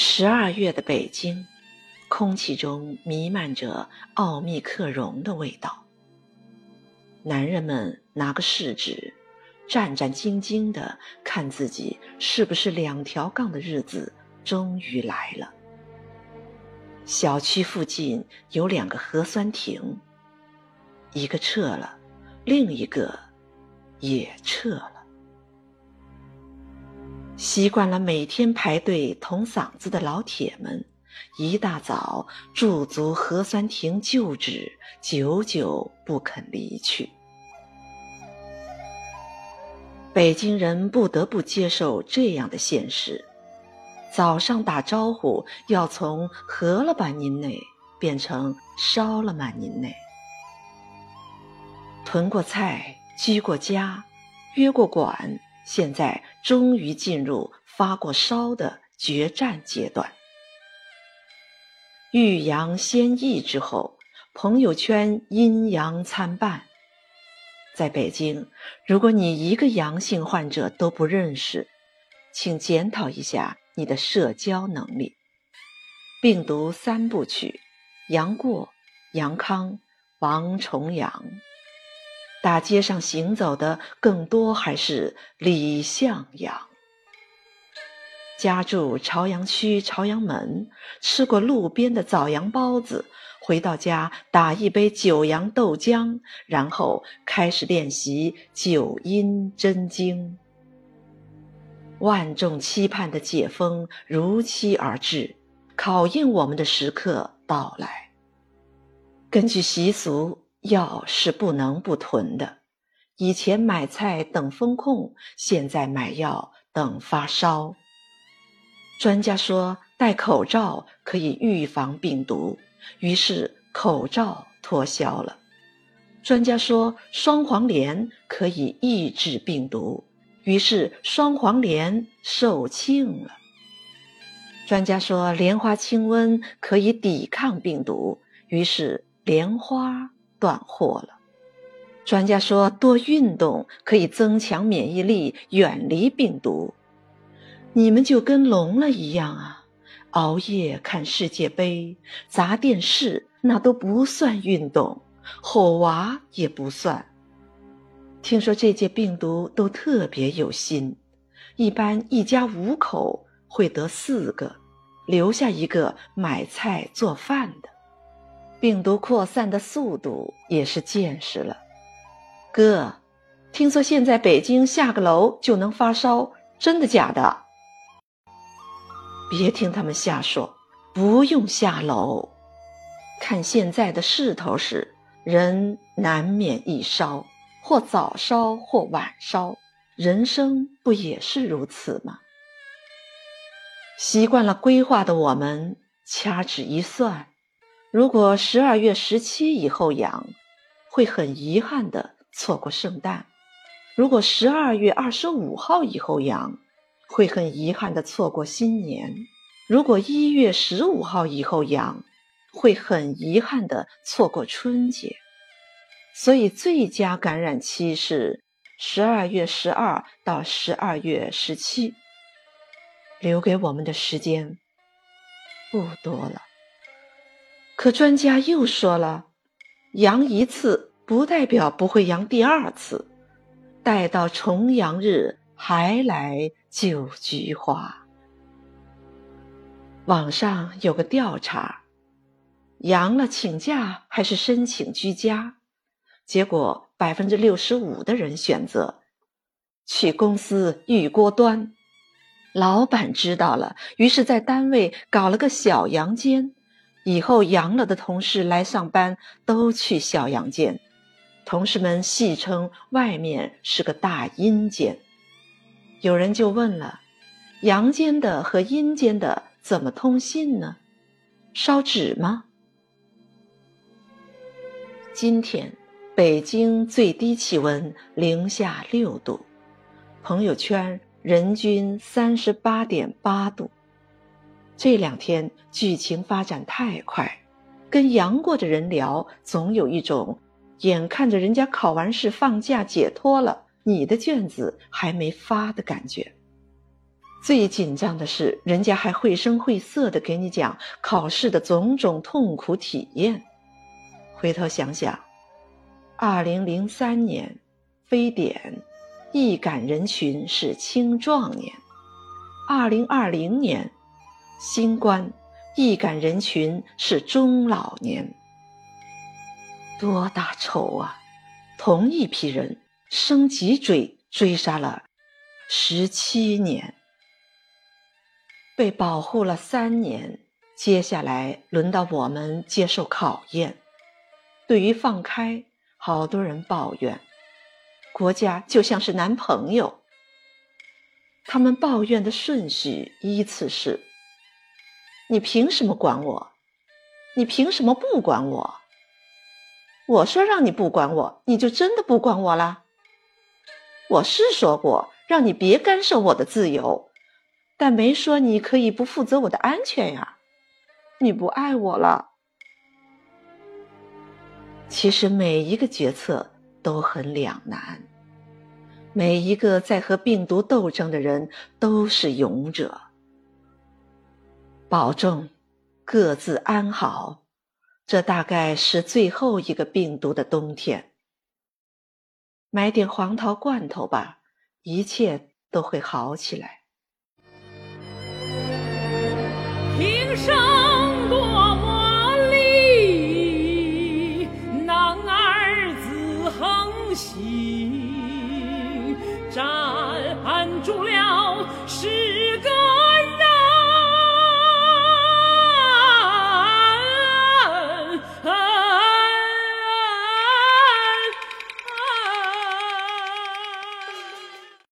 十二月的北京，空气中弥漫着奥密克戎的味道。男人们拿个试纸，战战兢兢地看自己是不是两条杠的日子终于来了。小区附近有两个核酸亭，一个撤了，另一个也撤了。习惯了每天排队捅嗓子的老铁们，一大早驻足核酸亭旧址，久久不肯离去。北京人不得不接受这样的现实：早上打招呼要从“合了吧您嘞”变成“烧了吗您嘞”。囤过菜，居过家，约过馆。现在终于进入发过烧的决战阶段。欲扬先抑之后，朋友圈阴阳参半。在北京，如果你一个阳性患者都不认识，请检讨一下你的社交能力。病毒三部曲：杨过、杨康、王重阳。大街上行走的更多还是李向阳。家住朝阳区朝阳门，吃过路边的枣阳包子，回到家打一杯九阳豆浆，然后开始练习九阴真经。万众期盼的解封如期而至，考验我们的时刻到来。根据习俗。药是不能不囤的。以前买菜等风控，现在买药等发烧。专家说戴口罩可以预防病毒，于是口罩脱销了。专家说双黄连可以抑制病毒，于是双黄连售罄了。专家说莲花清瘟可以抵抗病毒，于是莲花。断货了。专家说，多运动可以增强免疫力，远离病毒。你们就跟聋了一样啊！熬夜看世界杯、砸电视，那都不算运动；吼娃也不算。听说这届病毒都特别有心，一般一家五口会得四个，留下一个买菜做饭的。病毒扩散的速度也是见识了，哥，听说现在北京下个楼就能发烧，真的假的？别听他们瞎说，不用下楼。看现在的势头是，人难免一烧，或早烧或晚烧，人生不也是如此吗？习惯了规划的我们，掐指一算。如果十二月十七以后养，会很遗憾的错过圣诞；如果十二月二十五号以后养，会很遗憾的错过新年；如果一月十五号以后养，会很遗憾的错过春节。所以，最佳感染期是十二月十二到十二月十七，留给我们的时间不多了。可专家又说了，阳一次不代表不会阳第二次，待到重阳日还来就菊花。网上有个调查，阳了请假还是申请居家？结果百分之六十五的人选择去公司玉锅端。老板知道了，于是在单位搞了个小阳间。以后阳了的同事来上班都去小阳间，同事们戏称外面是个大阴间。有人就问了：阳间的和阴间的怎么通信呢？烧纸吗？今天北京最低气温零下六度，朋友圈人均三十八点八度。这两天剧情发展太快，跟阳过的人聊，总有一种眼看着人家考完试放假解脱了，你的卷子还没发的感觉。最紧张的是，人家还绘声绘色的给你讲考试的种种痛苦体验。回头想想，二零零三年非典，易感人群是青壮年；二零二零年新冠，易感人群是中老年。多大仇啊！同一批人生脊椎追杀了十七年。被保护了三年，接下来轮到我们接受考验。对于放开，好多人抱怨，国家就像是男朋友。他们抱怨的顺序依次是：你凭什么管我？你凭什么不管我？我说让你不管我，你就真的不管我啦？我是说过让你别干涉我的自由。但没说你可以不负责我的安全呀，你不爱我了。其实每一个决策都很两难，每一个在和病毒斗争的人都是勇者。保重，各自安好。这大概是最后一个病毒的冬天。买点黄桃罐头吧，一切都会好起来。平生多么力，男儿自横行。